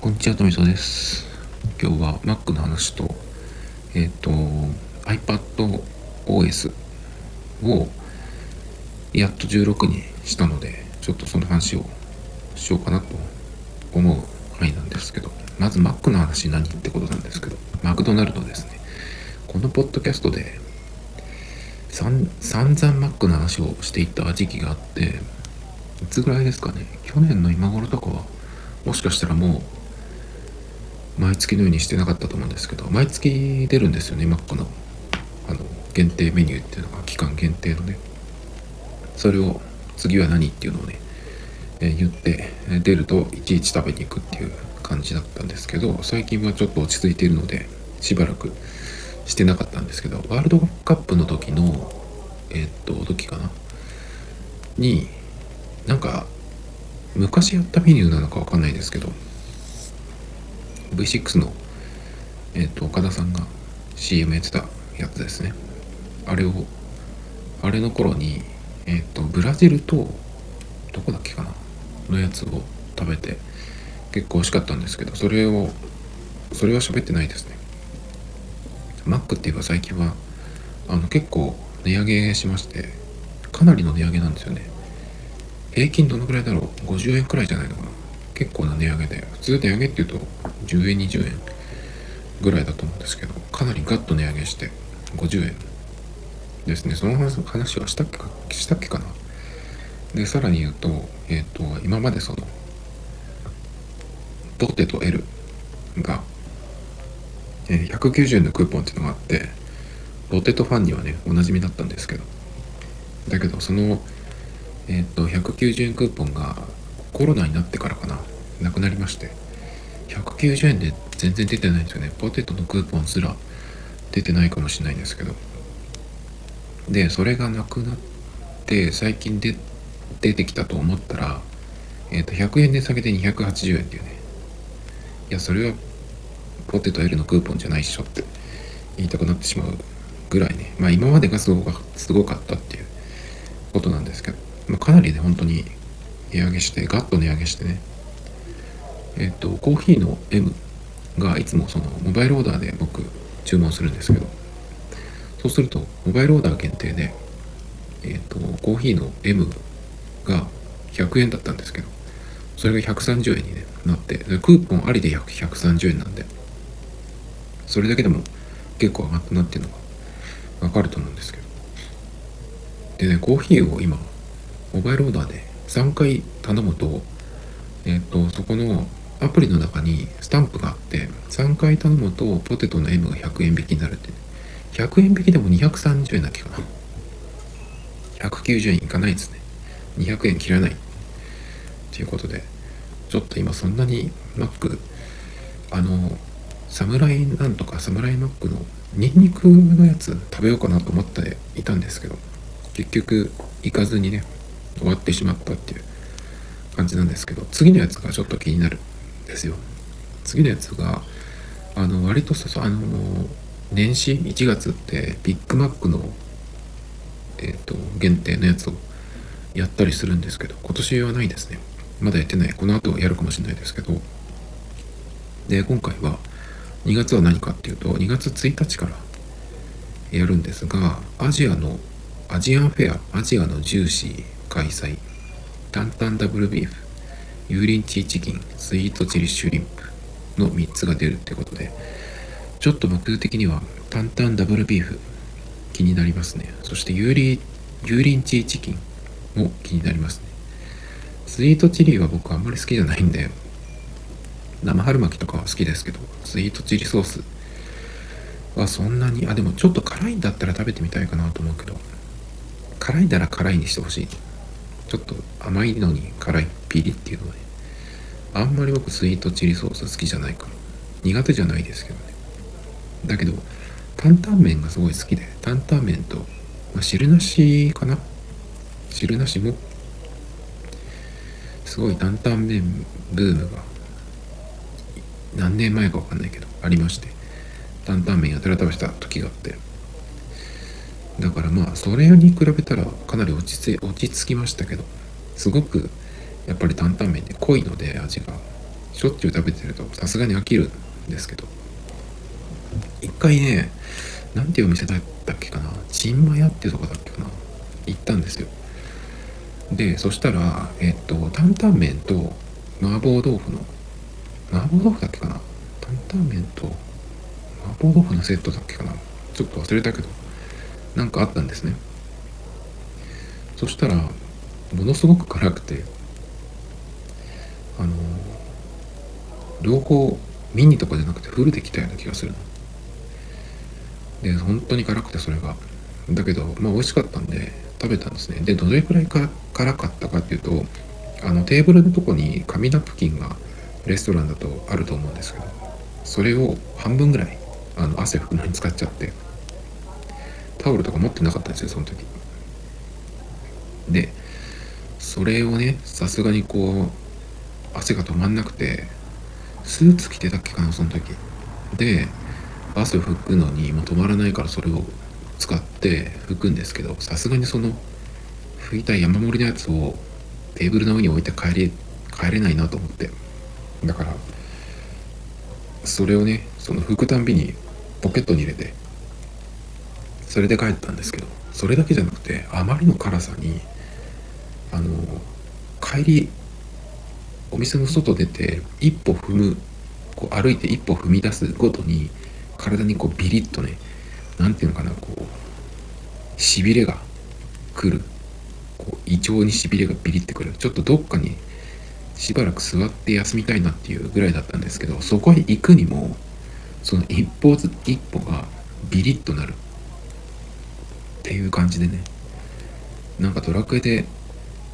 こんにちは、とみそです。今日は Mac の話と、えっ、ー、と、iPadOS をやっと16にしたので、ちょっとその話をしようかなと思う範囲なんですけど、まず Mac の話何ってことなんですけど、マクドナルドですね。このポッドキャストで、散々 Mac の話をしていた時期があって、いつぐらいですかね、去年の今頃とかは、もしかしたらもう毎月のようにしてなかったと思うんですけど毎月出るんですよねマックの。あの限定メニューっていうのが期間限定のね。それを次は何っていうのをね、え、言って出るといちいち食べに行くっていう感じだったんですけど最近はちょっと落ち着いているのでしばらくしてなかったんですけどワールドカップの時のえー、っと時かな？になんか昔やったメニューなのかわかんないですけど V6 の、えっ、ー、と、岡田さんが CM やってたやつですね。あれを、あれの頃に、えっ、ー、と、ブラジルと、どこだっけかなのやつを食べて、結構美味しかったんですけど、それを、それは喋ってないですね。マックって言えば最近は、あの、結構値上げしまして、かなりの値上げなんですよね。平均どのくらいだろう ?50 円くらいじゃないのかな？結構な値上げで、普通値上げっていうと10円、20円ぐらいだと思うんですけど、かなりガッと値上げして50円ですね。その話はしたっけか、したっけかな？で、さらに言うと、えっ、ー、と、今までその、ポテト L が、えー、190円のクーポンっていうのがあって、ポテトファンにはね、おなじみだったんですけど、だけど、その、えっ、ー、と、190円クーポンがコロナになってからかな、なくなりまして、190円で全然出てないんですよね。ポテトのクーポンすら出てないかもしれないんですけど。で、それがなくなって、最近で出てきたと思ったら、えっ、ー、と、100円で下げて280円っていうね。いや、それはポテト L のクーポンじゃないっしょって言いたくなってしまうぐらいね。まあ今までがすごかすごかったっていうことなんですけど、まあ、かなりね、本当に値上げして、ガッと値上げしてね、えっと、コーヒーの M がいつもそのモバイルオーダーで僕注文するんですけど、そうすると、モバイルオーダー限定で、えっと、コーヒーの M が100円だったんですけど、それが130円に、ね、なって、クーポンありで130円なんで、それだけでも結構上がったなっていうのがわかると思うんですけど。でね、コーヒーを今、モバイルオーダーで3回頼むと、えっ、と、そこのアプリの中にスタンプがあって3回頼むとポテトの M が100円引きになるって、ね、100円引きでも230円だっけかな。190円いかないですね。200円切らない。ということでちょっと今そんなにマックあのサムライなんとかサムライマックのニンニクのやつ食べようかなと思っていたんですけど結局行かずにね終わってしまったっていう感じなんですけど次のやつがちょっと気になるですよ。次のやつがあの割とさあの年始1月ってビッグマックのえっ、ー、と限定のやつをやったりするんですけど今年はないですね。まだやってない。この後やるかもしれないですけど。で今回は2月は何かっていうと2月1日からやるんですがアジアのアジアンフェアアジアのジューシー開催。タンタンダブルビーフ。油淋鶏チキン。スイートチリシュリンプの3つが出るってことで。ちょっと僕的にはタンタンダブルビーフ。気になりますね。そして油淋油淋鶏チキンも気になりますね。スイートチリは僕あんまり好きじゃないんで生春巻きとかは好きですけどスイートチリソース。はそんなにあでもちょっと辛いんだったら食べてみたいかなと思うけど。辛いなら辛いにしてほしい。ちょっと甘いのに辛いピリっていうのはねあんまり僕スイートチリソース好きじゃないから苦手じゃないですけどね。だけど担々麺がすごい好きで担々麺と、まあ、汁なしかな？汁なしもすごい担々麺ブームが何年前か分かんないけどありまして担々麺やたら食べした時があってだからまあそれに比べたらかなり落ち着落ち着きましたけどすごくやっぱり担々麺って濃いので味がしょっちゅう食べてるとさすがに飽きるんですけど一回ねなんていうお店だったっけかなちんま屋っていうとこだっけかな行ったんですよ。でそしたらえっと担々麺と麻婆豆腐の麻婆豆腐だっけかな担々麺と麻婆豆腐のセットだっけかなちょっと忘れたけどなんかあったんですね。そしたらものすごく辛くてあの両方ミニとかじゃなくてフルで来たような気がするの。で本当に辛くてそれが。だけどまあ美味しかったんで食べたんですね。でどれくらいか辛かったかっていうとあのテーブルのとこに紙ナプキンがレストランだとあると思うんですけどそれを半分ぐらいあの汗拭くのに使っちゃってタオルとか持ってなかったんですよその時。でそれをねさすがにこう汗が止まんなくてスーツ着てたっけかなその時。で汗を拭くのにもう止まらないからそれを使って拭くんですけどさすがにその拭いた山盛りのやつをテーブルの上に置いて帰れ帰れないなと思って。だからそれをねその拭くたんびにポケットに入れてそれで帰ったんですけどそれだけじゃなくてあまりの辛さにあの帰りお店の外出て一歩踏むこう歩いて一歩踏み出すごとに体にこうビリッとね何ていうのかなこうしびれが来る。こう胃腸にしびれがビリってくる。ちょっとどっかにしばらく座って休みたいなっていうぐらいだったんですけどそこへ行くにもその一歩ず一歩がビリッとなる。っていう感じでね。なんかドラクエで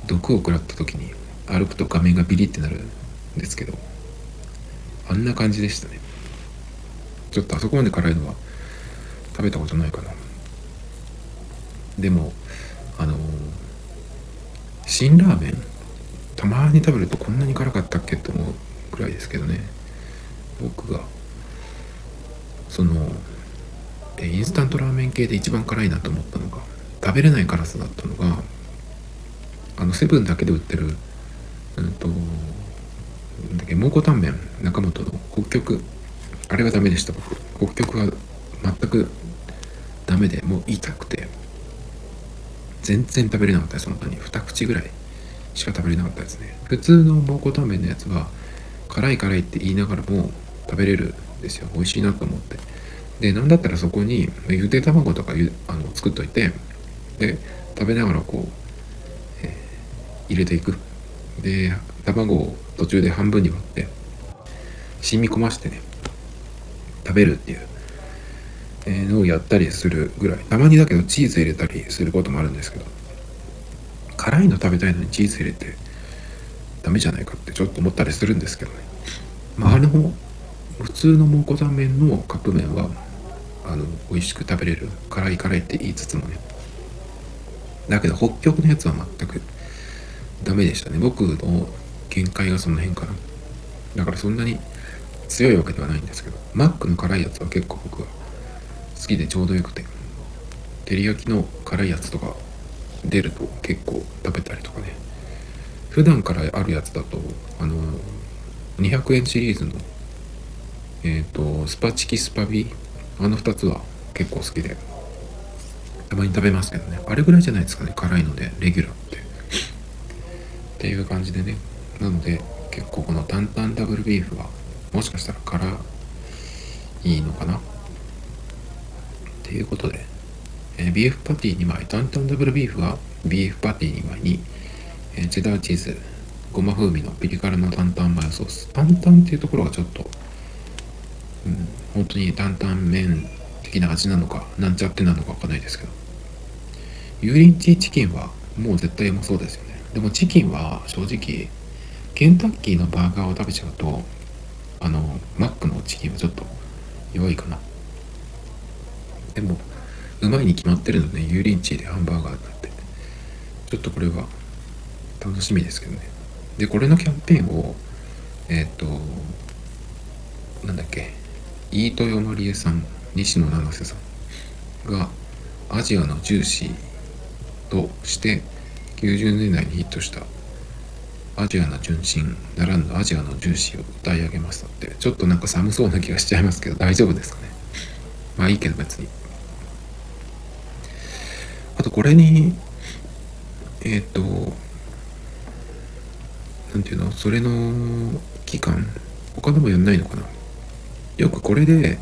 毒を食らった時に歩くと画面がビリってなるんですけどあんな感じでしたね。ちょっとあそこまで辛いのは食べたことないかな。でもあのー、辛ラーメンたまに食べるとこんなに辛かったっけって思うくらいですけどね。僕がそのインスタントラーメン系で一番辛いなと思ったのが食べれない辛さだったのがあのセブンだけで売ってるうんとなんだっけ蒙古タンメン中本の北極。あれがダメでした。僕北極は全くダメでもう痛くて。全然食べれなかったです本当に。二口ぐらいしか食べれなかったですね。普通の蒙古タンメンのやつは辛い辛いって言いながらも食べれるんですよ。美味しいなと思って。で何だったらそこにゆで卵とかゆあの作っといてで食べながらこう、えー、入れていく。で卵を途中で半分に割って染み込ましてね食べるっていうのをやったりするぐらい。たまにだけどチーズ入れたりすることもあるんですけど辛いの食べたいのにチーズ入れてダメじゃないかってちょっと思ったりするんですけどね。まああの普通の蒙古タンメンのカップ麺はあの美味しく食べれる辛い辛いって言いつつもね。だけど北極のやつは全くダメでしたね。僕の限界がその辺かな。だからそんなに強いわけではないんですけど。マックの辛いやつは結構僕は好きでちょうどよくて。照り焼きの辛いやつとか出ると結構食べたりとかね。普段からあるやつだとあの200円シリーズのえっ、ー、とスパチキスパビあの2つは結構好きで。たまに食べますけどね。あれぐらいじゃないですかね。辛いので。レギュラーって。っていう感じでね。なので結構この担々ダブルビーフはもしかしたら辛いのかな。っていうことで。えー、ビーフパティ2枚、タンタンダブルビーフはビーフパティ2枚に、えー、チェダーチーズ、ごま風味のピリ辛のタンタンマヨソース。タンタンっていうところがちょっと、うん、本当に担々麺的な味なのか、なんちゃってなのかわかんないですけど。油淋鶏チキンはもう絶対うまそうですよね。でもチキンは正直、ケンタッキーのバーガーを食べちゃうと、あの、マックのチキンはちょっと弱いかな。でも、うまいに決まってるのね油淋鶏でハンバーガーになってちょっとこれは楽しみですけどねでこれのキャンペーンをえっ、ー、となんだっけ飯豊まりえさん西野七瀬さんがアジアのジューシーとして90年代にヒットしたアジアの純真ならぬアジアの重視を歌い上げましたってちょっとなんか寒そうな気がしちゃいますけど大丈夫ですかね？まあいいけど別に。あとこれにえっ、ー、となんていうの？それの期間他でもやんないのかな？よくこれで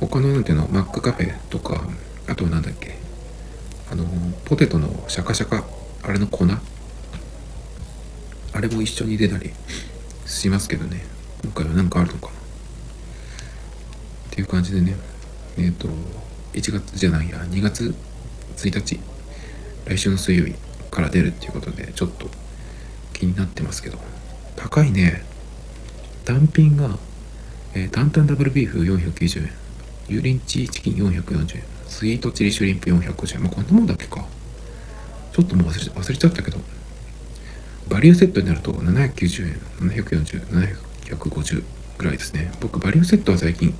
他のなんていうのマックカフェとかあとはなんだっけあのポテトのシャカシャカあれの粉？あれも一緒に出たりしますけどね。今回は何かあるのかな？っていう感じでね。えっ、ー、と1月じゃないや2月1日。来週の水曜日から出るっていうことでちょっと気になってますけど。高いね。単品が、えー、担々ダブルビーフ490円。油淋鶏チキン440円。スイートチリシュリンプ450円。まあこんなもんだっけか。ちょっともう忘れ忘れちゃったけど。バリューセットになると790円。740 750ぐらいですね。僕バリューセットは最近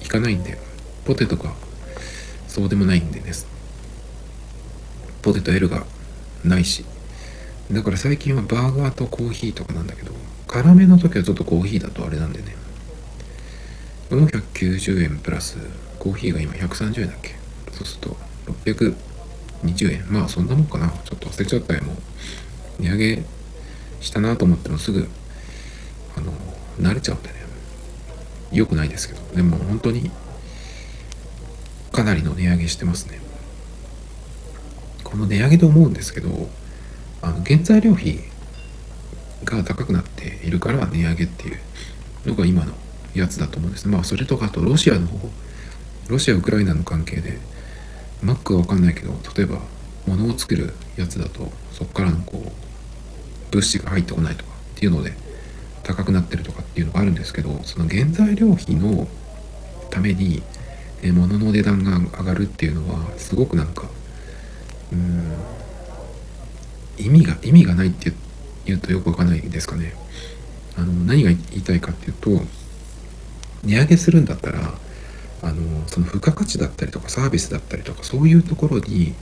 行かないんで。ポテトがそうでもないんでです。ポテト L がないし。だから最近はバーガーとコーヒーとかなんだけど辛めの時はちょっとコーヒーだとあれなんでね。490円プラスコーヒーが今130円だっけ？そうすると620円。まあそんなもんかな。ちょっと忘れちゃったよ。もう値上げしたなと思ってもすぐあの慣れちゃうんでね。良くないですけど。でも本当にかなりの値上げしてますね。この値上げで思うんですけどあの原材料費が高くなっているから値上げっていうのが今のやつだと思うんですまあそれとかあとロシアの方。ロシアウクライナの関係でマックは分かんないけど例えば物を作るやつだとそこからのこう物資が入ってこないとかっていうので高くなってるとかっていうのがあるんですけどその原材料費のために物の値段が上がるっていうのはすごくなんかうん意味が意味がないって言うとよくわかんないですかね。あの何が言いたいかっていうと値上げするんだったらあのその付加価値だったりとかサービスだったりとかそういうところに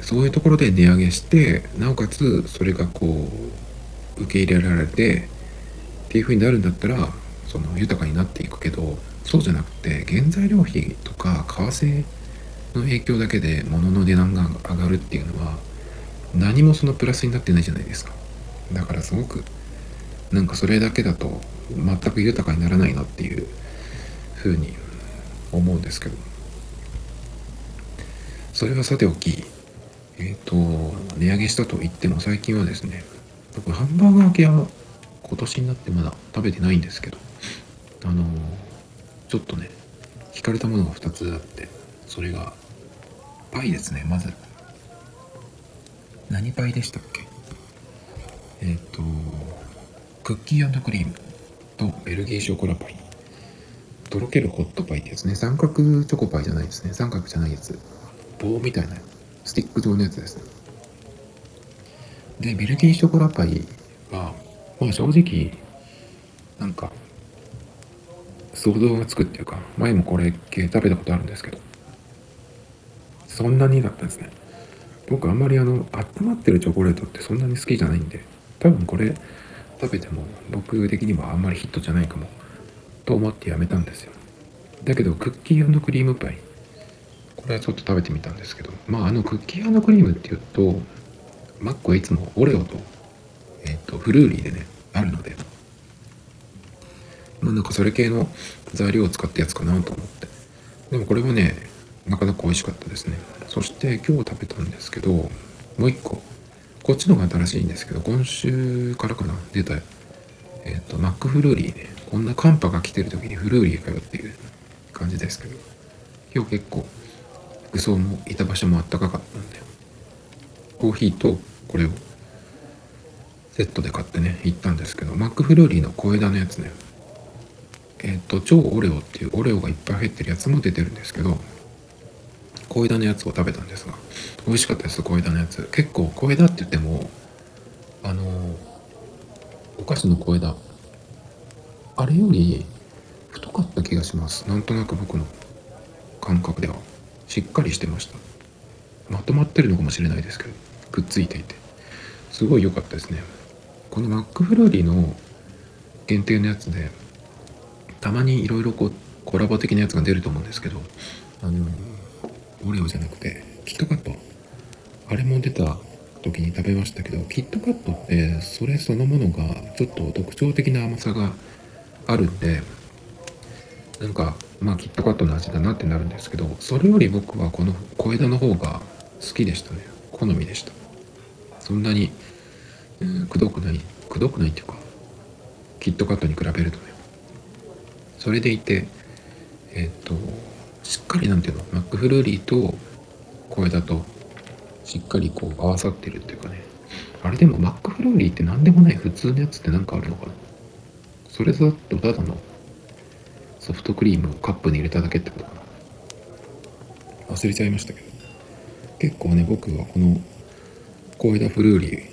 そういうところで値上げしてなおかつそれがこう受け入れられてっていうふうになるんだったらその豊かになっていくけどそうじゃなくて原材料費とか為替の影響だけで物の値段が上がるっていうのは何もそのプラスになってないじゃないですか。だからすごくなんかそれだけだと全く豊かにならないなっていうふうに思うんですけど。それはさておきえっ、ー、と値上げしたと言っても最近はですね僕ハンバーガー系は今年になってまだ食べてないんですけどあのちょっとね惹かれたものが2つあってそれがパイですねまず。何パイでしたっけ？えっ、ー、とクッキークリームとベルギーショコラパイ。とろけるホットパイってやつね。三角チョコパイじゃないですね。三角じゃないやつ。棒みたいな。スティック状のやつですね。でベルギーショコラパイはまあ正直なんか想像がつくっていうか前もこれ系食べたことあるんですけどそんなにだったんですね。僕あんまりあの温まってるチョコレートってそんなに好きじゃないんで多分これ食べても僕的にはあんまりヒットじゃないかも。と思ってやめたんですよ。だけどクッキークリームパイこれはちょっと食べてみたんですけど。まああのクッキークリームっていうとマックはいつもオレオと,、えー、とフルーリーでねあるので。まあなんかそれ系の材料を使ったやつかなと思って。でもこれはねなかなか美味しかったですね。そして今日食べたんですけどもう一個。こっちの方が新しいんですけど今週からかな出たえっ、ー、とマックフルーリーねこんな寒波が来てる時にフルーリーかよっていう感じですけど今日結構服装もいた場所もあったかかったんでコーヒーとこれをセットで買ってね行ったんですけどマックフルーリーの小枝のやつねえっ、ー、と超オレオっていうオレオがいっぱい入ってるやつも出てるんですけど小枝のやつを食べたんですが美味しかったです小枝のやつ。結構小枝って言ってもあのお菓子の小枝あれより太かった気がします。なんとなく僕の感覚ではしっかりしてました。まとまってるのかもしれないですけどくっついていて。すごい良かったですね。このマックフルーリーの限定のやつでたまにいろいろこうコラボ的なやつが出ると思うんですけどあのオレオじゃなくてキットカット。あれも出た時に食べましたけどキットカットってそれそのものがちょっと特徴的な甘さがあるんでなんかまあキットカットの味だなってなるんですけどそれより僕はこの小枝の方が好きでしたね。好みでした。そんなに、えー、くどくないくどくないっていうかキットカットに比べるとね。それでいてえっ、としっかりなんていうの？マックフルーリーと小枝としっかりこう合わさってるっていうかね。あれでもマックフルーリーって何でもない普通のやつって何かあるのかな？それだとただのソフトクリームをカップに入れただけってことかな？忘れちゃいましたけど。結構ね僕はこの小枝フルーリー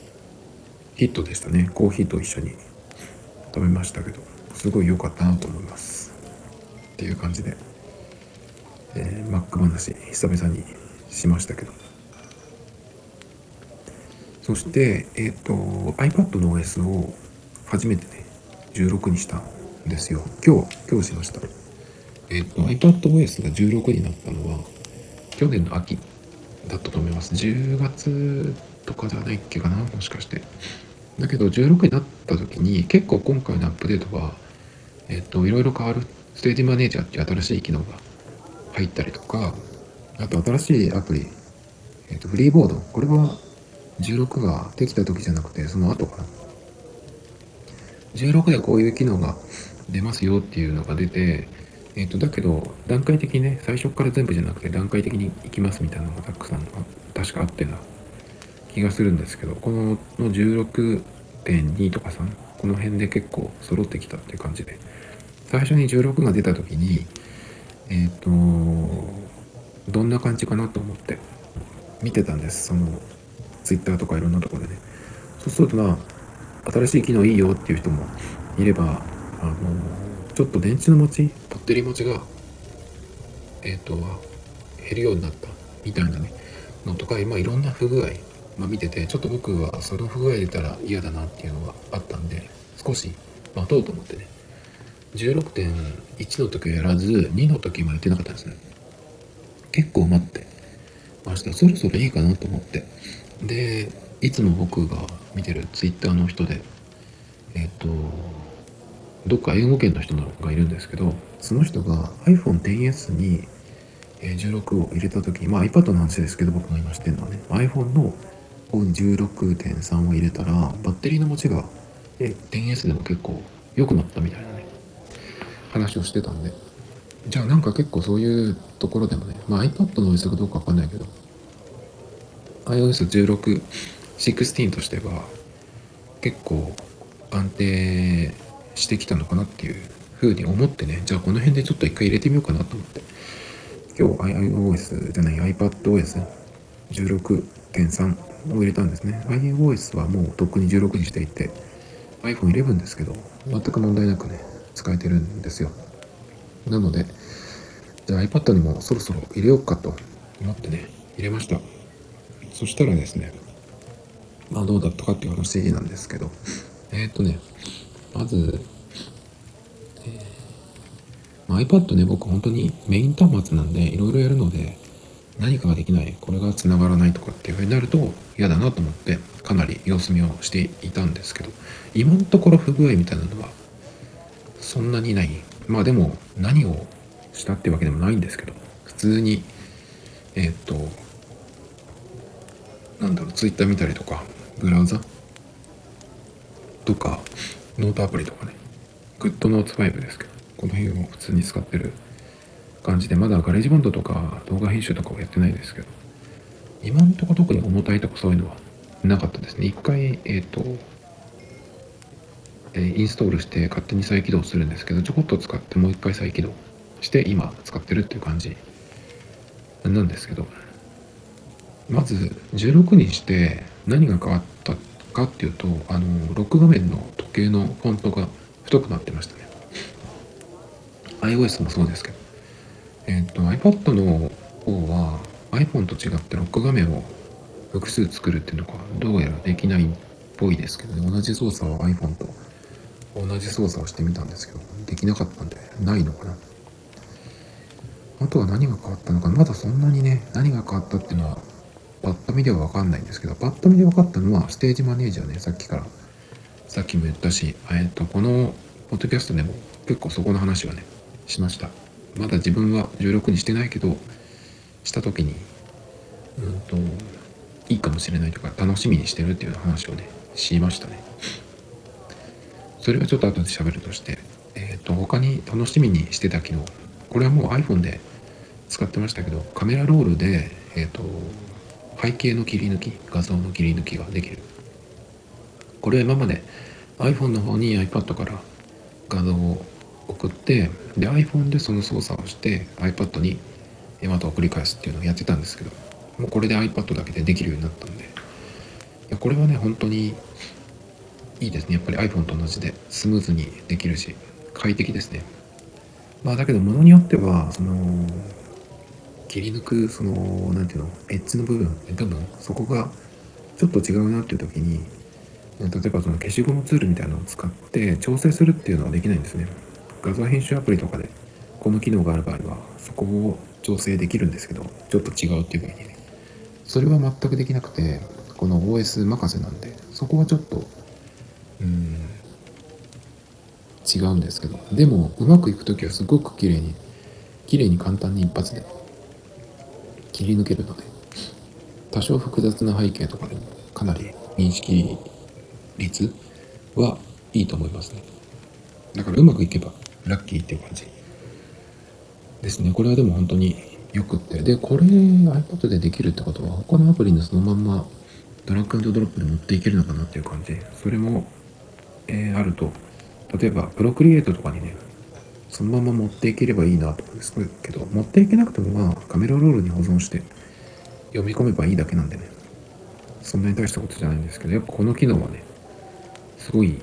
ヒットでしたね。コーヒーと一緒に食べましたけどすごい良かったなと思います。っていう感じで、えー、マック話久々にしましたけど。そして、えっ、ー、と iPad の OS を初めてね16にしたんですよ。今日今日しました。えっ、ー、と iPadOS が16になったのは去年の秋だったと思います。10月とかじゃないっけかなもしかして。だけど16になった時に結構今回のアップデートはえっ、ー、といろいろ変わる。ステージマネージャーっていう新しい機能が入ったりとかあと新しいアプリ、えっ、ー、とフリーボード。これは16ができた時じゃなくてその後かな。16でこういう機能が出ますよっていうのが出てえっ、ー、とだけど段階的にね最初から全部じゃなくて段階的に行きますみたいなのがたくさん確かあってな気がするんですけどこのの16.2とか3この辺で結構揃ってきたっていう感じで最初に16が出た時にえっ、ー、とどんな感じかなと思って見てたんです。その Twitter とかいろんなところでね。そうするとまあ新しい機能いいよっていう人もいればあのちょっと電池の持ちバッテリー持ちがえっ、ー、と減るようになったみたいなねのとか今いろんな不具合、まあ、見ててちょっと僕はその不具合出たら嫌だなっていうのがあったんで少し待とうと思ってね。16.1の時はやらず2の時もやってなかったんですね。結構待って。ましたそろそろいいかなと思って。でいつも僕が見てる twitter の人でえっ、ー、とどっか英語圏の人がいるんですけどその人が iPhone XS に16を入れた時まあ iPad の話ですけど僕が今知ってるのはね iPhone の16.3を入れたらバッテリーの持ちが 10S でも結構良くなったみたいなね。話をしてたんで。じゃあなんか結構そういうところでもねまあ iPad の OS かどうかわかんないけど iOS16 16としては結構安定してきたのかなっていうふうに思ってねじゃあこの辺でちょっと一回入れてみようかなと思って。今日 iOS じゃない iPadOS16.3 を入れたんですね。iOS はもうとっくに16にしていて iPhone11 ですけど全く問題なくね使えてるんですよ。なのでじゃあ iPad にもそろそろ入れようかと思ってね入れました。そしたらですねまあどうだったかっていう話なんですけどえっ、とねまず、えーまあ、iPad ね僕本当にメイン端末なんでいろいろやるので何かができないこれが繋がらないとかっていう風になると嫌だなと思ってかなり様子見をしていたんですけど今のところ不具合みたいなのはそんなにない。まあでも何をしたってわけでもないんですけど。普通にえっ、となんだろう、ツイッター見たりとか、ブラウザ？とか、ノートアプリとかね、グッドノーツ5ですけど、この辺を普通に使ってる感じで、まだガレージバンドとか動画編集とかはやってないですけど、今んとこ特に重たいとかそういうのはなかったですね。一回、えっ、と、インストールして勝手に再起動するんですけど、ちょこっと使ってもう一回再起動して今使ってるっていう感じなんですけど、まず16にして何が変わったかっていうとあのロック画面の時計のフォントが太くなってましたね。iOS もそうですけど。えっ、ー、と iPad の方は iPhone と違ってロック画面を複数作るっていうのがどうやらできないっぽいですけどね。同じ操作を iPhone と同じ操作をしてみたんですけどできなかったんでないのかな。あとは何が変わったのかまだそんなにね何が変わったっていうのはパッと見では分かんないんですけどパッと見で分かったのはステージマネージャーねさっきから。さっきも言ったし、えっと、このポッドキャストでも結構そこの話はねしました。まだ自分は16にしてないけどした時にうんといいかもしれないとか楽しみにしてるっていう話をねしましたね。それはちょっと後で喋るとしてえっ、ー、と他に楽しみにしてた機能これはもう iPhone で使ってましたけどカメラロールでえっ、ー、と背景の切り抜き画像の切り抜きができる。これは今まで iPhone の方に iPad から画像を送ってで iPhone でその操作をして iPad にまた送り返すっていうのをやってたんですけどもうこれで iPad だけでできるようになったんでいやこれはね本当にいいですね。やっぱり iPhone と同じでスムーズにできるし快適ですね。まあだけどものによってはその切り抜くその何ていうのエッジの部分部分そこがちょっと違うなっていう時に例えばその消しゴムツールみたいなのを使って調整するっていうのはできないんですね。画像編集アプリとかでこの機能がある場合はそこを調整できるんですけどちょっと違うっていう場合に。ねそれは全くできなくてこの OS 任せなんでそこはちょっとうん。違うんですけど。でもうまくいく時はすごく綺麗に綺麗に簡単に一発で切り抜けるので多少複雑な背景とかでもかなり認識率はいいと思いますね。だからうまくいけばラッキーっていう感じ。ですね。これはでも本当によくって。でこれ iPad でできるってことは他のアプリにそのまんまドラッグドロップで持っていけるのかなっていう感じ。それも、えー、あると。例えばプロクリエイトとかにねそのまま持っていければいいなと思うんですけど持っていけなくてもまあカメラロールに保存して読み込めばいいだけなんでね。そんなに大したことじゃないんですけどやっぱこの機能はねすごい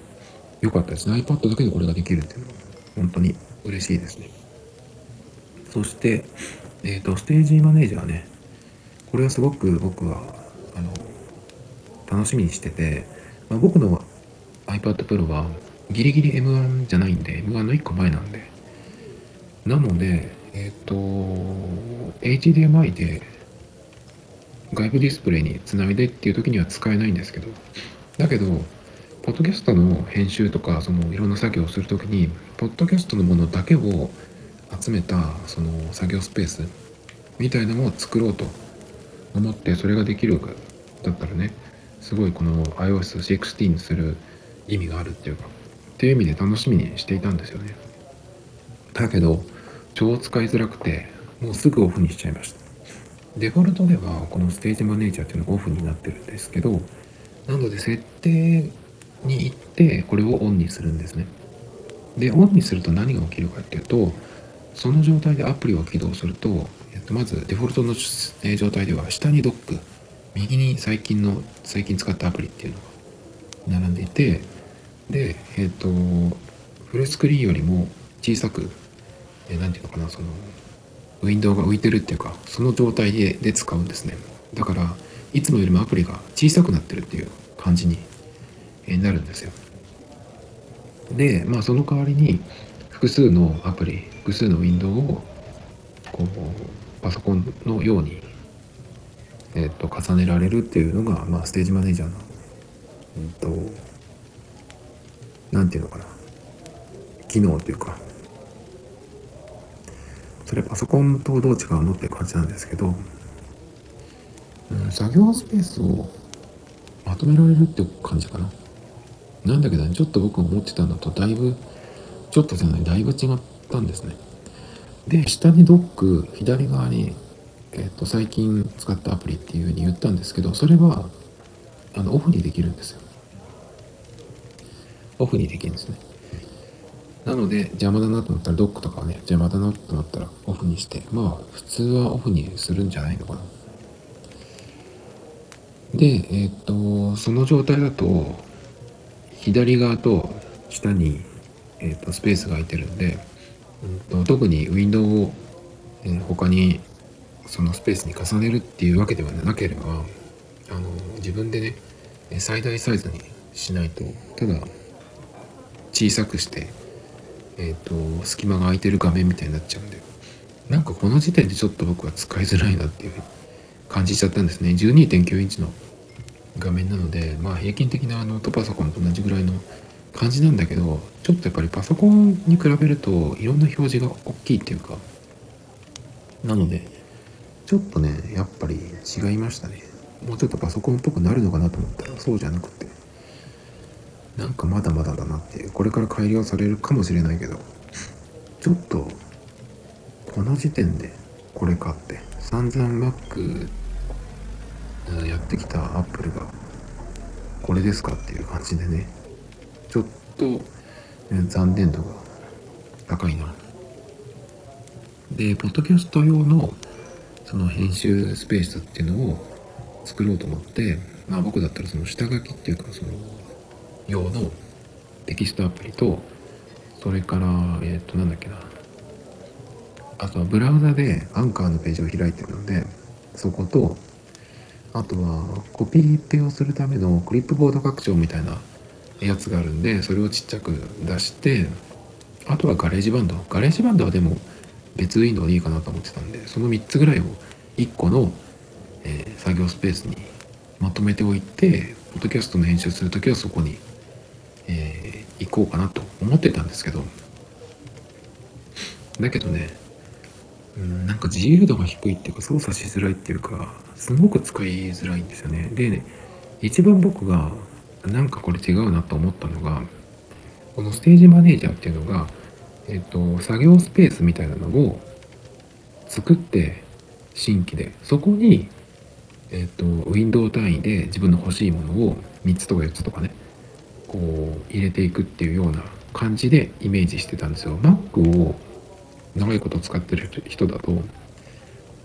良かったです。ね iPad だけでこれができるっていうのは本当に嬉しいですね。そして、えっ、ー、と、ステージマネージャーね。これはすごく僕は、あの、楽しみにしてて、まあ、僕の iPad Pro はギリギリ M1 じゃないんで、M1 の1個前なんで。なので、えっ、ー、と、HDMI で外部ディスプレイにつないでっていう時には使えないんですけど、だけど、ポッドキャストの編集とか、そのいろんな作業をするときに、ポッドキャストのものだけを集めたその作業スペースみたいなのを作ろうと思ってそれができるだったらねすごいこの iOS16 にする意味があるっていうかっていう意味で楽しみにしていたんですよね。だけど超使いづらくてもうすぐオフにしちゃいました。デフォルトではこのステージマネージャーっていうのがオフになってるんですけどなので設定に行ってこれをオンにするんですね。でオンにすると何が起きるかっていうとその状態でアプリを起動すると、えっと、まずデフォルトの状態では下にドック右に最近の最近使ったアプリっていうのが並んでいてでえっとフルスクリーンよりも小さく何て言うのかなそのウィンドウが浮いてるっていうかその状態でで使うんですね。だからいつもよりもアプリが小さくなってるっていう感じにえなるんですよ。でまあその代わりに複数のアプリ複数のウィンドウをこうパソコンのように、えー、と重ねられるっていうのが、まあ、ステージマネージャーのうんと何て言うのかな。機能というか。それパソコンとどう違うのって感じなんですけど、うん、作業スペースをまとめられるって感じかな。なんだけど、ね、ちょっと僕思ってたのとだいぶちょっとじゃないだいぶ違ったんですね。で下にドック左側に、えーと、最近使ったアプリっていうふうに言ったんですけどそれはあのオフにできるんですよ。オフにできるんですね。なので邪魔だなと思ったらドックとかはね邪魔だなと思ったらオフにしてまあ普通はオフにするんじゃないのかな。でえっ、とその状態だと左側と下にえーと、スペースが空いてるんで、うんと、特にウィンドウを、えー、他にそのスペースに重ねるっていうわけではなければあの自分でね最大サイズにしないとただ小さくしてえっ、ー、と隙間が空いてる画面みたいになっちゃうんでなんかこの時点でちょっと僕は使いづらいなっていう感じちゃったんですね。12.9インチの画面なのでまあ平均的なノートパソコンと同じぐらいの感じなんだけどちょっとやっぱりパソコンに比べるといろんな表示が大きいっていうかなのでちょっとねやっぱり違いましたね。もうちょっとパソコンっぽくなるのかなと思ったらそうじゃなくて。なんかまだまだだなっていうこれから改良されるかもしれないけどちょっとこの時点でこれかって散々 Mac やってきたアップルがこれですかっていう感じでねちょっと残念度が高いな。でポッドキャスト用のその編集スペースっていうのを作ろうと思ってまあ僕だったらその下書きっていうかその用のテキストアプリとそれからえっ、ー、となんだっけな。あとはブラウザでアンカーのページを開いてるのでそことあとはコピーペをするためのクリップボード拡張みたいなやつがあるんでそれをちっちゃく出してあとはガレージバンド。ガレージバンドはでも別ウィンドウでいいかなと思ってたんでその3つぐらいを1個の、えー、作業スペースにまとめておいてポッドキャストの編集する時はそこに、えー、行こうかなと思ってたんですけど。だけどねうんなんか自由度が低いっていうか操作しづらいっていうかすごく使いづらいんですよね。でね一番僕がなんかこれ違うなと思ったのがこのステージマネージャーっていうのが、えっと、作業スペースみたいなのを作って新規で。そこに、えっと、ウィンドウ単位で自分の欲しいものを3つとか4つとかねこう入れていくっていうような感じでイメージしてたんですよ。Mac を長いこと使ってる人だと。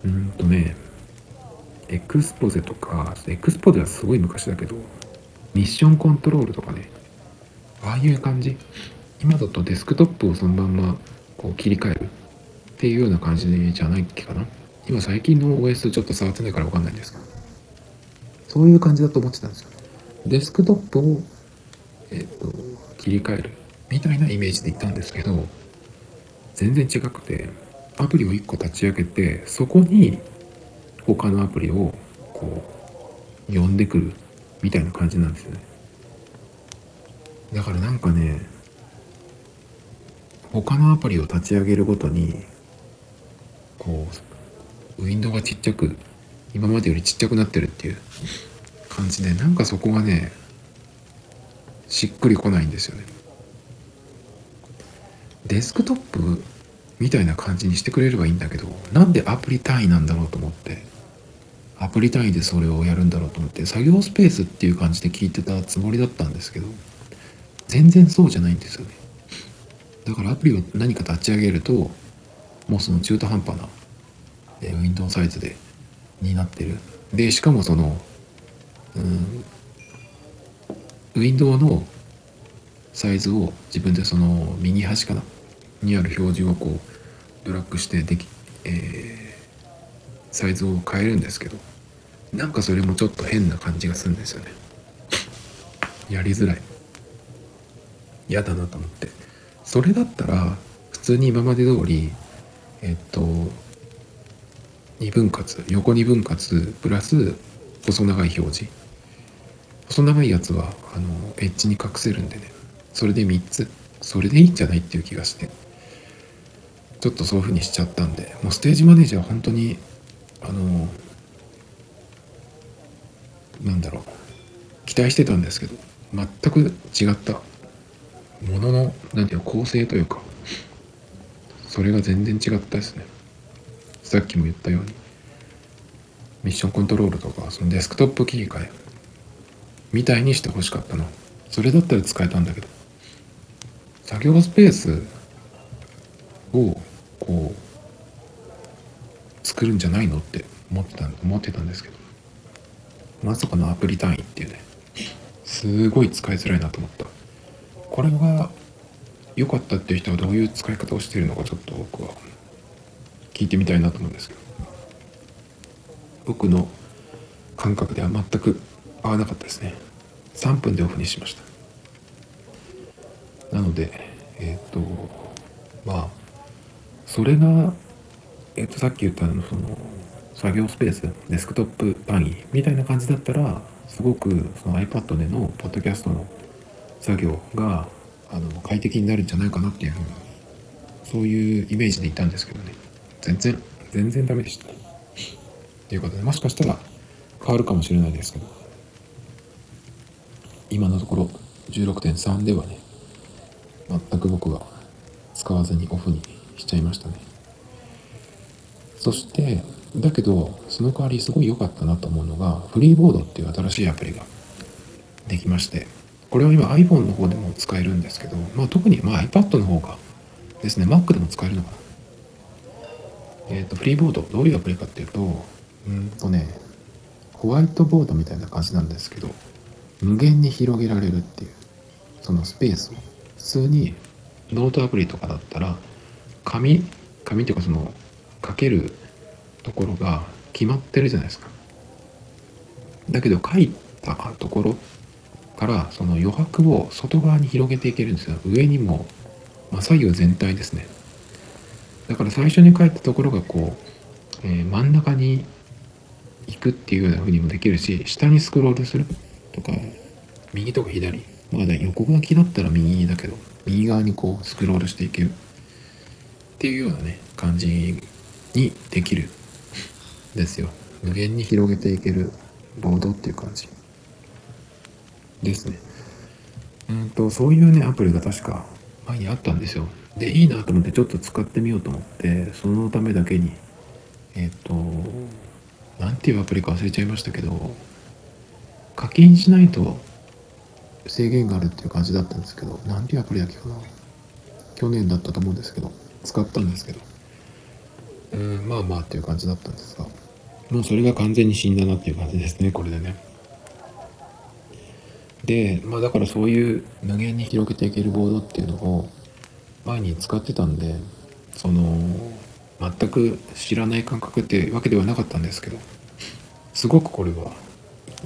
うんとねエクスポゼとかエクスポゼはすごい昔だけどミッションコントロールとかねああいう感じ。今だとデスクトップをそのまんまこう切り替えるっていうような感じじゃないっけかな。今最近の OS ちょっと触ってないから分かんないんですけど。そういう感じだと思ってたんですよ。デスクトップをえっ、と切り替えるみたいなイメージでいたんですけど全然違くてアプリを1個立ち上げてそこに他のアプリをこう呼んでくるみたいな感じなんですね。だからなんかね他のアプリを立ち上げるごとにこうウィンドウがちっちゃく今までよりちっちゃくなってるっていう感じでなんかそこがねしっくりこないんですよね。デスクトップみたいな感じにしてくれればいいんだけどなんでアプリ単位なんだろうと思ってアプリ単位でそれをやるんだろうと思って作業スペースっていう感じで聞いてたつもりだったんですけど全然そうじゃないんですよね。だからアプリを何か立ち上げるともうその中途半端な、ウィンドウサイズでになってる。でしかもそのうんウィンドウのサイズを自分でその右端かなにある表示をこうドラッグしてでき、えー、サイズを変えるんですけどなんかそれもちょっと変な感じがするんですよね。やりづらい。嫌だなと思って。それだったら普通に今まで通りえっと2分割横2分割プラス細長い表示細長いやつはあのエッジに隠せるんでね。それで3つ。それでいいんじゃないっていう気がして。ちょっとそういう風にしちゃったんで。もうステージマネージャーは本当にあのなんだろう。期待してたんですけど全く違った。ものの何ていうの構成というか。それが全然違ったですね。さっきも言ったように。ミッションコントロールとかそのデスクトップ切り替え。みたいにしてほしかったの。それだったら使えたんだけど。作業スペースをこう作るんじゃないのって思ってた思ってたんですけど。まさかのアプリ単位っていうね。すごい使いづらいなと思った。これが良かったっていう人はどういう使い方をしているのかちょっと僕は聞いてみたいなと思うんですけど。僕の感覚では全く合わなかったですね。3分でオフにしました。なのでえっ、ー、とまあそれがえっ、ー、とさっき言ったのその作業スペースデスクトップ単位みたいな感じだったらすごくその iPad でのポッドキャストの作業があの快適になるんじゃないかなっていうふうにそういうイメージでいたんですけどね。全然全然ダメでした。ということでもしかしたら変わるかもしれないですけど。今のところ16.3ではね全く僕は使わずにオフにしちゃいましたね。そしてだけどその代わりすごい良かったなと思うのがフリーボードっていう新しいアプリができましてこれは今 iPhone の方でも使えるんですけど、まあ、特にまあ iPad の方がですね Mac でも使えるのかな。えっ、ー、とフリーボードどういうアプリかっていうとうんとねホワイトボードみたいな感じなんですけど無限に広げられるっていうそのスペースを。普通にノートアプリとかだったら紙紙っていうかその書けるところが決まってるじゃないですか。だけど書いたところからその余白を外側に広げていけるんですよ。上にも、まあ、左右全体ですね。だから最初に書いたところがこう、えー、真ん中に行くっていうような風にもできるし下にスクロールする。とか右とか左？まだ横書きだったら右だけど右側にこうスクロールしていける。っていうようなね感じにできる。ですよ無限に。広げていけるボードっていう感じ。ですね。うんとそういうねアプリが確か前にあったんですよ。でいいなと思ってちょっと使ってみようと思ってそのためだけにえっ、ー、と何ていうアプリか忘れちゃいましたけど課金しないと制限があるっていう感じだったんですけど何ていうアプリだっけかな。去年だったと思うんですけど使ったんですけど。うんまあまあっていう感じだったんですが。もうそれが完全に死んだなっていう感じですねこれでね。でまあだからそういう無限に広げていけるボードっていうのを前に使ってたんでその全く知らない感覚ってわけではなかったんですけどすごくこれは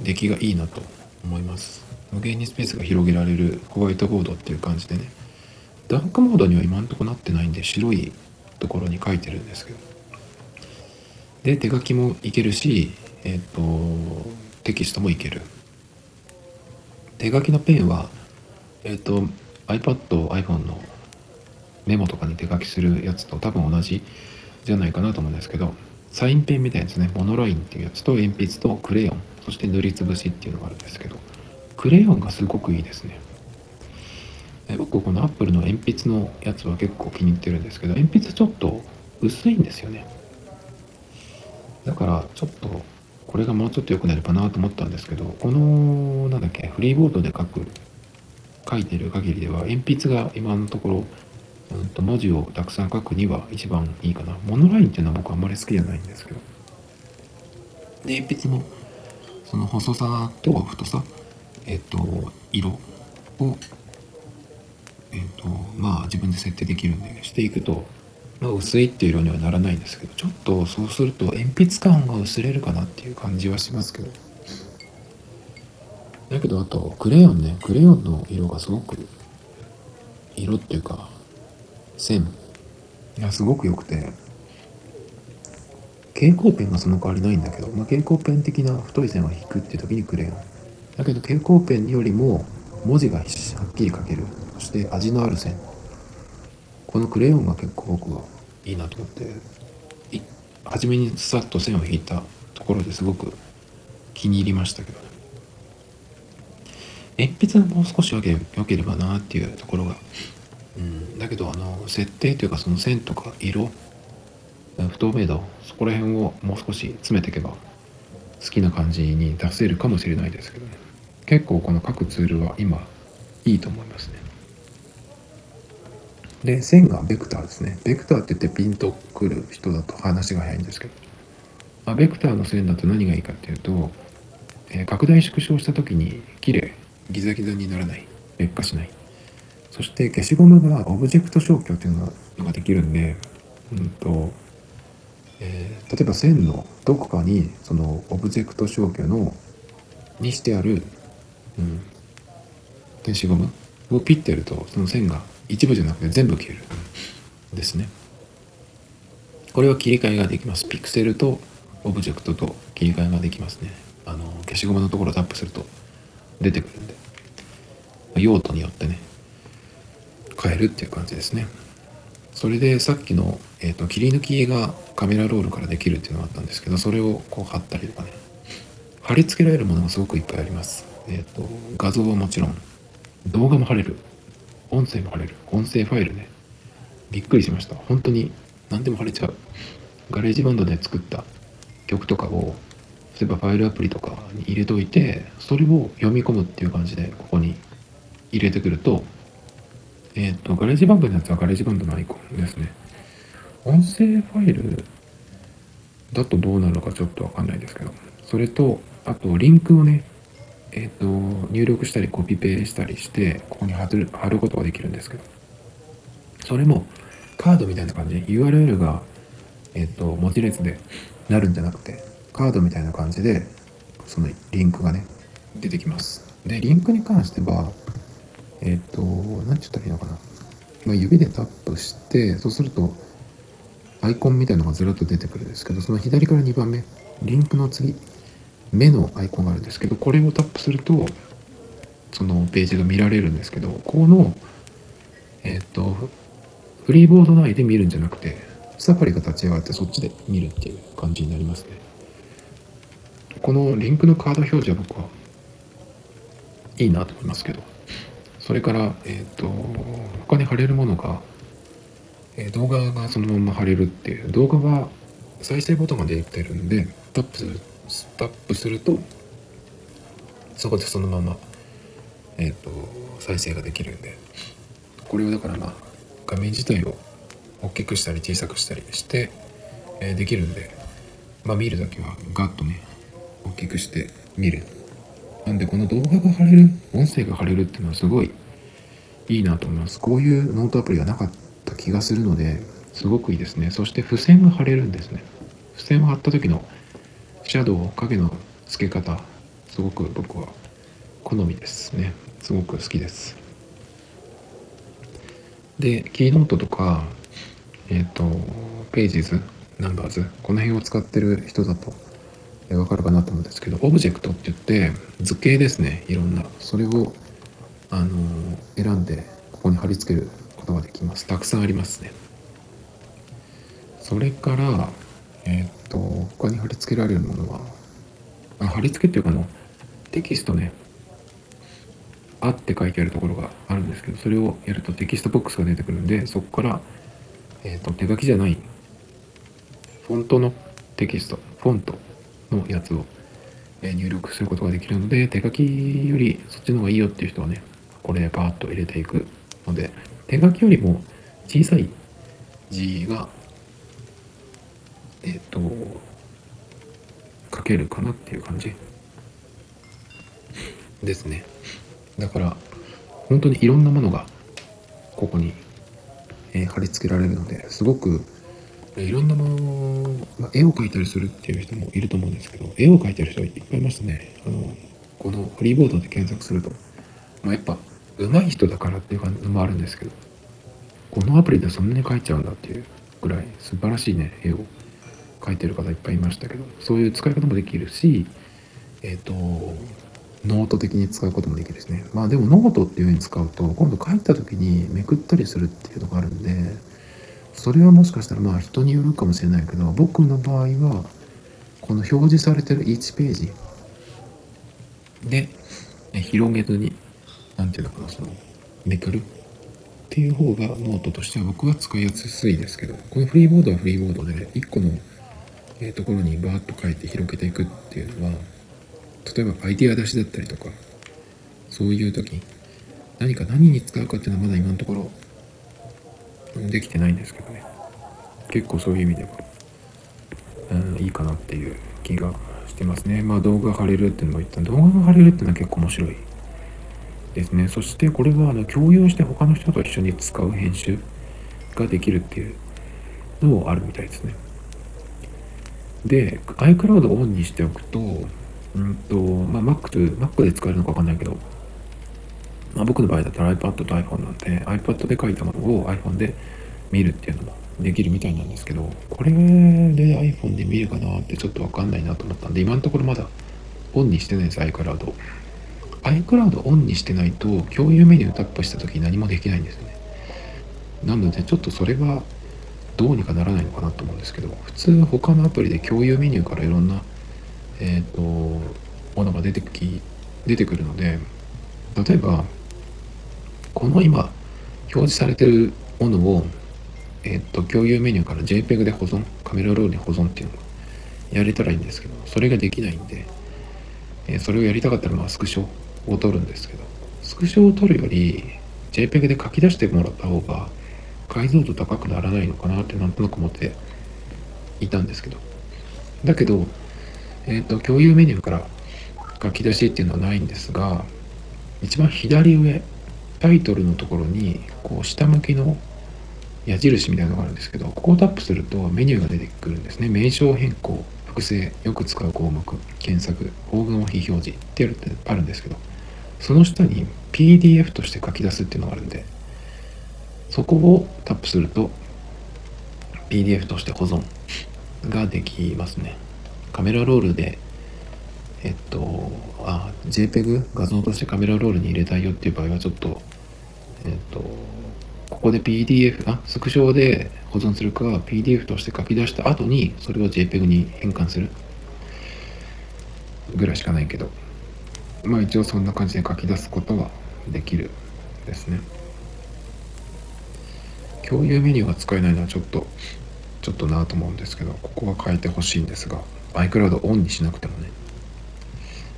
出来がいいなと思います。無限にスペースが広げられるホワイトボードっていう感じでね。ダークモードには今んとこなってないんで白いところに書いてるんですけど。で手書きもいけるしえっ、ー、とテキストもいける。手書きのペンはえっ、ー、と iPad、iPhone のメモとかに手書きするやつと多分同じじゃないかなと思うんですけどサインペンみたいなやつね。モノラインっていうやつと鉛筆とクレヨン。そして塗りつぶしっていうのがあるんですけどクレヨンがすごくいいですね。僕この Apple の鉛筆のやつは結構気に入ってるんですけど鉛筆ちょっと薄いんですよね。だからちょっとこれがもうちょっと良くなればなと思ったんですけどこのなんだっけフリーボードで書く書いてる限りでは鉛筆が今のところ、うん、と文字をたくさん書くには一番いいかな。モノラインっていうのは僕あんまり好きじゃないんですけど。で鉛筆もその細さと太さ？えっ、と色をえっ、とまあ自分で設定できるんで。していくとまあ、薄いっていう色にはならないんですけどちょっとそうすると鉛筆感が薄れるかなっていう感じはしますけど。だけどあとクレヨンね。クレヨンの色がすごく色っていうか線。がすごく良くて蛍光ペンがその代わりないんだけど、まあ、蛍光ペン的な太い線を引くっていう時にクレヨンだけど蛍光ペンよりも文字がはっきり書ける。そして味のある線。このクレヨンが結構僕はいいなと思って初めにさっと線を引いたところですごく気に入りましたけどね。鉛筆がもう少し良ければなっていうところが、うん、だけどあの設定というかその線とか色不透明度そこら辺をもう少し詰めていけば好きな感じに出せるかもしれないですけどね。結構この各ツールは今いいと思いますね。で線がベクターですね。ベクターって言ってピンとくる人だと話が早いんですけど、まあ、ベクターの線だと何がいいかっていうと、えー、拡大縮小した時に綺麗ギザギザにならない劣化しない。そして消しゴムがオブジェクト消去っていうのができるんでうんと、えー、例えば線のどこかにそのオブジェクト消去のにしてある、うん、消しゴムをピッてやるとその線が一部じゃなくて全部消えるですね。これは切り替えができます。ピクセルとオブジェクトと切り替えができますね。あの消しゴムのところをタップすると出てくるんで。用途によってね変えるっていう感じですね。それでさっきの、えーと、切り抜きがカメラロールからできるっていうのがあったんですけどそれをこう貼ったりとかね。貼り付けられるものがすごくいっぱいあります。えっ、ー、と画像はもちろん動画も貼れる。音声も貼れる。音声ファイルね。びっくりしました。本当に何でも貼れちゃう。ガレージバンドで作った曲とかを例えばファイルアプリとかに入れといてそれを読み込むっていう感じでここに入れてくるとえっ、ー、とガレージバンドのやつはガレージバンドのアイコンですね。音声ファイルだとどうなるのかちょっとわかんないですけどそれとあとリンクをねえっ、ー、と入力したりコピペしたりしてここに貼る貼ることができるんですけどそれもカードみたいな感じで URL がえっ、ー、と文字列でなるんじゃなくてカードみたいな感じでそのリンクがね出てきます。でリンクに関してはえっ、ー、と何て言ったらいいのかな、まあ、指でタップしてそうするとアイコンみたいなのがずらっと出てくるんですけどその左から2番目リンクの次目のアイコンがあるんですけどこれをタップするとそのページが見られるんですけどこのえっ、ー、とフリーボード内で見るんじゃなくてサファリが立ち上がってそっちで見るっていう感じになりますね。このリンクのカード表示は僕はいいなと思いますけど。それからえっ、ー、と他に貼れるものが、えー、動画がそのまま貼れるっていう。動画は再生ボタンが出てるんでタップするタップするとそこでそのままえっ、ー、と再生ができるんで。これをだからまあ画面自体を大きくしたり小さくしたりして、えー、できるんで。まあ見るだけはガッとね大きくして見る。なんでこの動画が貼れる音声が貼れるっていうのはすごいいいなと思います。こういうノートアプリがなかった気がするのですごくいいですね。そして付箋が貼れるんですね。付箋を貼った時のシャドウ影の付け方すごく僕は好みですね。すごく好きです。でキーノートとかえっ、ー、とページズナンバーズこの辺を使ってる人だとわかるかなと思うんですけどオブジェクトって言って図形ですねいろんな。それをあの選んでここに貼り付けることができます。たくさんありますね。それからえっ、ー、と他に貼り付けられるものは？あ貼り付けっていうかのテキストね「あ」って書いてあるところがあるんですけどそれをやるとテキストボックスが出てくるんでそこから、えーと、手書きじゃない。フォントのテキスト。フォントのやつを入力することができるので手書きよりそっちの方がいいよっていう人はねこれでパーッと入れていくので手書きよりも小さい字がえっ、と書けるかなっていう感じですね。だから本当にいろんなものがここに、え、貼り付けられるのですごくいろんなもの、まあ、絵を描いたりするっていう人もいると思うんですけど絵を描いてる人いっぱいいますね。あのこのフリーボードで検索すると、まあ、やっぱ上手い人だからっていう感じもあるんですけどこのアプリでそんなに描いちゃうんだっていうぐらい素晴らしいね絵を描いてる方いっぱいいましたけどそういう使い方もできるしえっ、ー、とノート的に使うこともできるですね。まあでもノートっていう風に使うと今度書いた時にめくったりするっていうのがあるんでそれはもしかしたらまあ人によるかもしれないけど僕の場合はこの表示されてる1ページで広げずに何ていうのかなそのめくるっていう方がノートとしては僕は使いやすいですけどこのフリーボードはフリーボードで1個の、ところにバーッと書いて広げていくっていうのは例えばアイデア出しだったりとかそういう時何か何に使うかっていうのはまだ今のところできてないんですけどね。結構そういう意味では、うん、いいかなっていう気がしてますね。まあ動画貼れるっていうのも言った。動画が貼れるっていうのは結構面白いですね。そしてこれはあの共有して他の人と一緒に使う編集ができるっていうのもあるみたいですね。で iCloud をオンにしておくとうんとまあ Mac, Mac で使えるのかわかんないけどまあ、僕の場合だったら iPad と iPhone なんで iPad で書いたものを iPhone で見るっていうのもできるみたいなんですけどこれで iPhone で見るかなってちょっとわかんないなと思ったんで今のところまだオンにしてないです iCloud iCloud オンにしてないと共有メニュータップした時何もできないんですよね。なのでちょっとそれはどうにかならないのかなと思うんですけど普通他のアプリで共有メニューからいろんなえっ、ー、とものが出てき出てくるので例えばこの今表示されてるものをえっ、と共有メニューから JPEG で保存カメラロールに保存っていうのをやれたらいいんですけどそれができないんで、えー、それをやりたかったらまあスクショを撮るんですけどスクショを撮るより JPEG で書き出してもらった方が解像度高くならないのかなってなんとなく思っていたんですけど。だけど、えっ、ー、と共有メニューから書き出しっていうのはないんですが一番左上タイトルのところにこう下向きの矢印みたいなのがあるんですけどここをタップするとメニューが出てくるんですね。名称変更複製よく使う項目検索大雲非表示ってあるんですけどその下に PDF として書き出すっていうのがあるんでそこをタップすると PDF として保存ができますね。カメラロールでえっとあ JPEG 画像としてカメラロールに入れたいよっていう場合はちょっとえっとここで PDF あスクショで保存するか PDF として書き出した後にそれを JPEG に変換するぐらいしかないけど。まあ一応そんな感じで書き出すことはできるですね。共有メニューが使えないのはちょっとちょっとなと思うんですけどここは変えてほしいんですが iCloud オンにしなくてもね。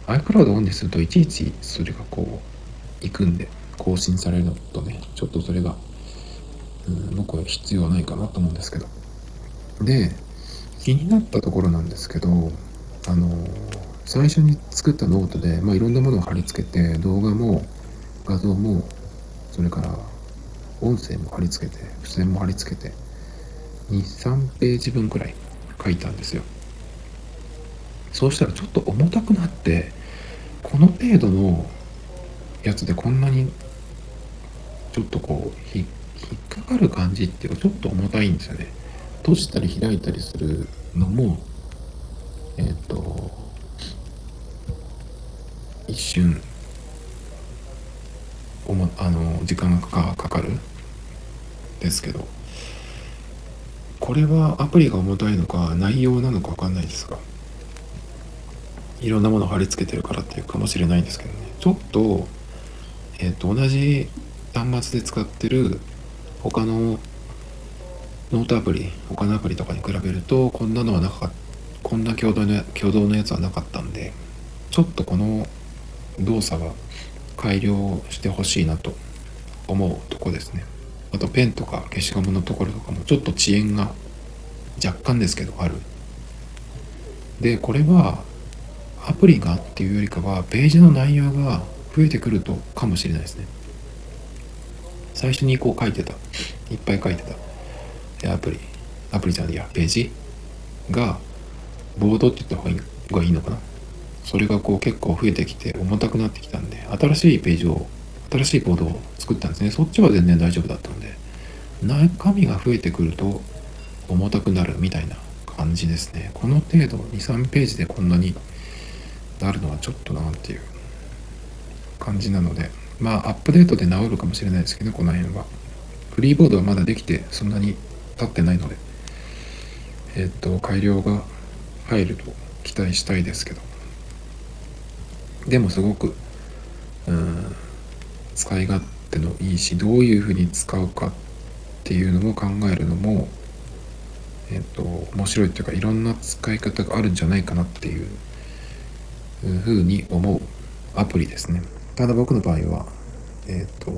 iCloud オンにするといちいちそれがこう行くんで。更新されるのとねちょっとそれがうん僕は必要ないかなと思うんですけど。で気になったところなんですけどあの最初に作ったノートで、まあ、いろんなものを貼り付けて動画も画像もそれから音声も貼り付けて付箋も貼り付けて23ページ分くらい書いたんですよ。そうしたらちょっと重たくなってこの程度のやつでこんなにちょっとこう引っかかる感じっていうかちょっと重たいんですよね。閉じたり開いたりするのもえっ、ー、と一瞬おもあの時間がかかるですけどこれはアプリが重たいのか内容なのか分かんないですがいろんなものを貼り付けてるからっていうかもしれないんですけどね。ちょっとえっ、ー、と同じ端末で使ってる他のノートアプリ他のアプリとかに比べるとこんなのはなかったこんな共同の共同のやつはなかったんでちょっとこの動作は改良してほしいなと思うとこですね。あとペンとか消しゴムのところとかもちょっと遅延が若干ですけどある。でこれはアプリがっていうよりかはページの内容が増えてくるとかもしれないですね。最初にこう書いてた。いっぱい書いてた。アプリ。アプリじゃないや。ページがボードって言った方がいいのかな。それがこう結構増えてきて重たくなってきたんで新しいページを新しいボードを作ったんですね。そっちは全然大丈夫だったんで中身が増えてくると重たくなるみたいな感じですね。この程度23ページでこんなになるのはちょっとなっていう感じなのでまあアップデートで治るかもしれないですけどこの辺は。フリーボードはまだできてそんなに経ってないので。えっ、と改良が入ると期待したいですけど。でもすごくうん使い勝手のいいしどういうふうに使うかっていうのも考えるのもえっ、と面白いっていうかいろんな使い方があるんじゃないかなっていうふうに思うアプリですね。ただ僕の場合はえっ、と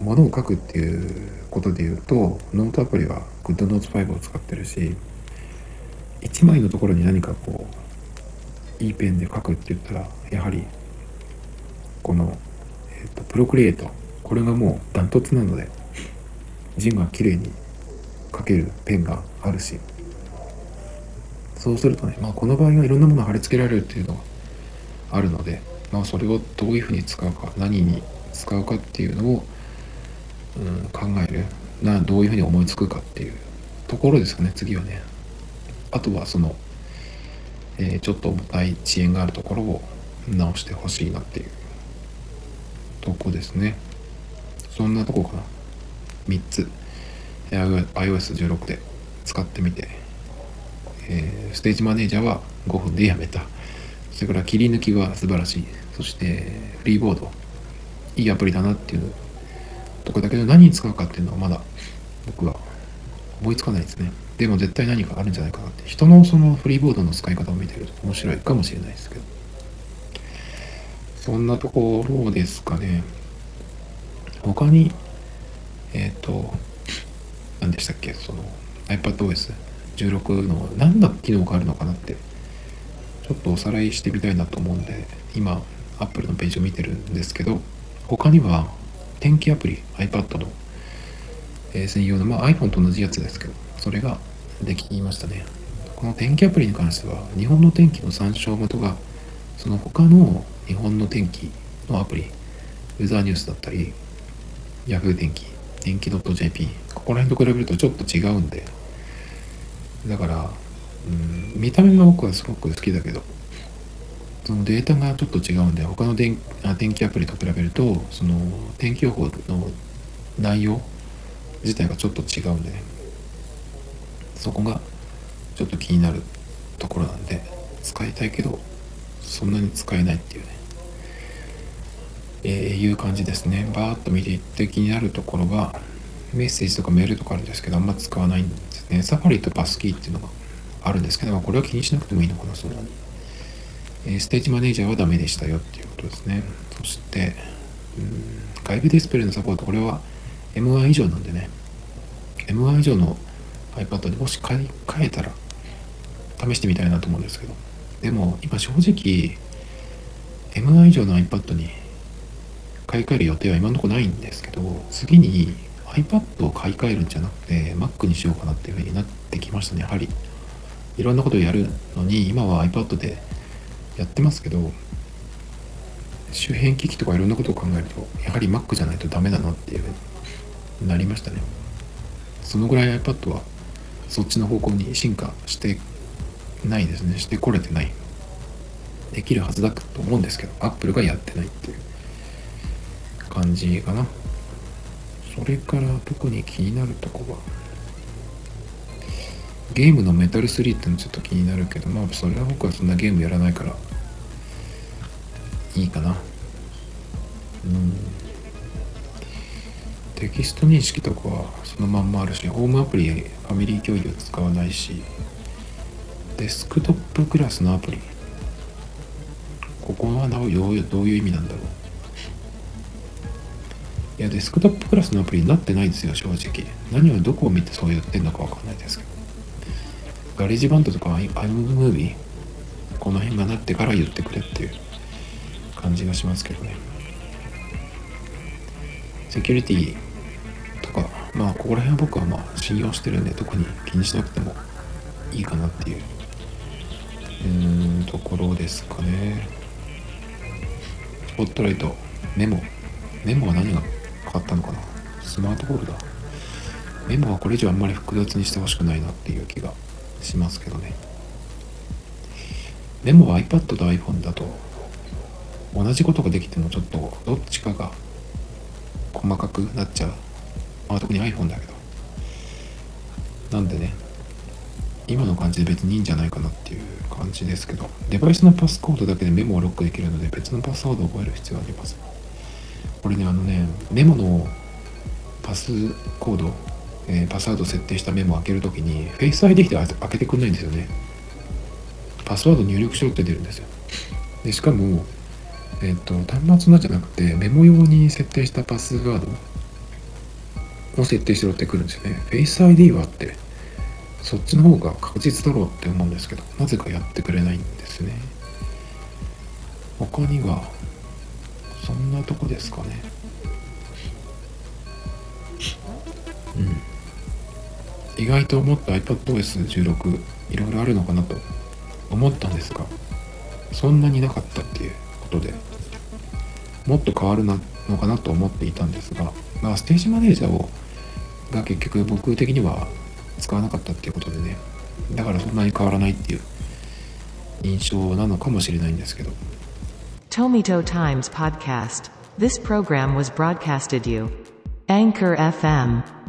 物を書くっていうことで言うとノートアプリは GoodNotes5 を使ってるし1枚のところに何かこういいペンで書くって言ったらやはりこの、えーと、プロクリエイトこれがもうダントツなので字が綺麗に書けるペンがあるしそうするとね、まあ、この場合はいろんなもの貼り付けられるっていうのがあるので、まあ、それをどういうふうに使うか何に使うかっていうのを、うん、考える。などういうふうに思いつくかっていうところですかね次はね。あとはその、えー、ちょっと重たい遅延があるところを直してほしいなっていうとこですね。そんなとこかな。3つ。iOS16 で使ってみて、えー、ステージマネージャーは5分でやめた。それから切り抜きは素晴らしい。そしてフリーボードいいアプリだなっていうとこだけど何に使うかっていうのはまだ僕は思いつかないですね。でも絶対何かあるんじゃないかなって。人のそのフリーボードの使い方を見てると面白いかもしれないですけど。そんなところですかね。他にえっ、ー、と何でしたっけ？その iPadOS16 の何の機能があるのかなってちょっとおさらいしてみたいなと思うんで今 Apple のページを見てるんですけど他には天気アプリ iPad の、え、専用の、まあ、iPhone と同じやつですけどそれができましたね。この天気アプリに関しては日本の天気の参照元がその他の日本の天気のアプリウェザーニュースだったり Yahoo 天気天気 .jp ここら辺と比べるとちょっと違うんでだからうん見た目が僕はすごく好きだけどそのデータがちょっと違うんで他の天気アプリと比べるとその天気予報の内容自体がちょっと違うんでね。そこがちょっと気になるところなんで使いたいけどそんなに使えないっていうね。えー、いう感じですね。バーッと見ていって気になるところがメッセージとかメールとかあるんですけどあんま使わないんですね。サファリとパスキーっていうのがあるんですけどこれは気にしなくてもいいのかなそんなに。えステージマネージャーはダメでしたよっていうことですね。そして、うん外部ディスプレイのサポート、これは M1 以上なんでね、M1 以上の iPad にもし買い替えたら試してみたいなと思うんですけど、でも今正直 M1 以上の iPad に買い替える予定は今のところないんですけど、次に iPad を買い替えるんじゃなくて Mac にしようかなっていうふうになってきましたね、やはり。いろんなことをやるのに今は iPad でやってますけど周辺機器とかいろんなことを考えるとやはり Mac じゃないとダメだなっていうなりましたね。そのぐらい iPad はそっちの方向に進化してないですね。してこれてない。できるはずだと思うんですけど Apple がやってないっていう感じかな。それから特に気になるとこはゲームのメタル3ってのちょっと気になるけどまあそれは僕はそんなゲームやらないからいいかな。うん。テキスト認識とかはそのまんまあるしホームアプリファミリー共有使わないしデスクトップクラスのアプリ。ここはどういうどういう意味なんだろう。いやデスクトップクラスのアプリになってないですよ正直。何をどこを見てそう言ってんのかわかんないですけど。 GarageBand とか iMovie この辺がなってから言ってくれっていう感じがしますけどね。セキュリティとかまあここら辺は僕はまあ信用してるんで特に気にしなくてもいいかなっていううんところですかね。スポットライトメモ。メモは何が変わったのかな？スマートフォルダメモはこれ以上あんまり複雑にしてほしくないなっていう気がしますけどね。メモは iPad と iPhone だと同じことができてもちょっとどっちかが細かくなっちゃう、まあ、特に iPhone だけど。なんでね今の感じで別にいいんじゃないかなっていう感じですけど。デバイスのパスコードだけでメモをロックできるので別のパスワードを覚える必要があります。これねあのねメモのパスコードえー、パスワード設定したメモを開けるときに Face ID で開けてくんないんですよね。パスワード入力しろって出るんですよ。でしかも、えっ、ー、と、端末のじゃなくてメモ用に設定したパスワードを設定しろってくるんですよね。Face ID はあって、そっちの方が確実だろうって思うんですけど、なぜかやってくれないんですね。他には、そんなとこですかね。うん。意外ともっと iPadOS16 いろいろあるのかなと思ったんですがそんなになかったっていうことでもっと変わるのかなと思っていたんですが、まあ、ステージマネージャーをが結局僕的には使わなかったっていうことでねだからそんなに変わらないっていう印象なのかもしれないんですけど Tomito Times Podcast. This program was broadcasted you. Anchor FM.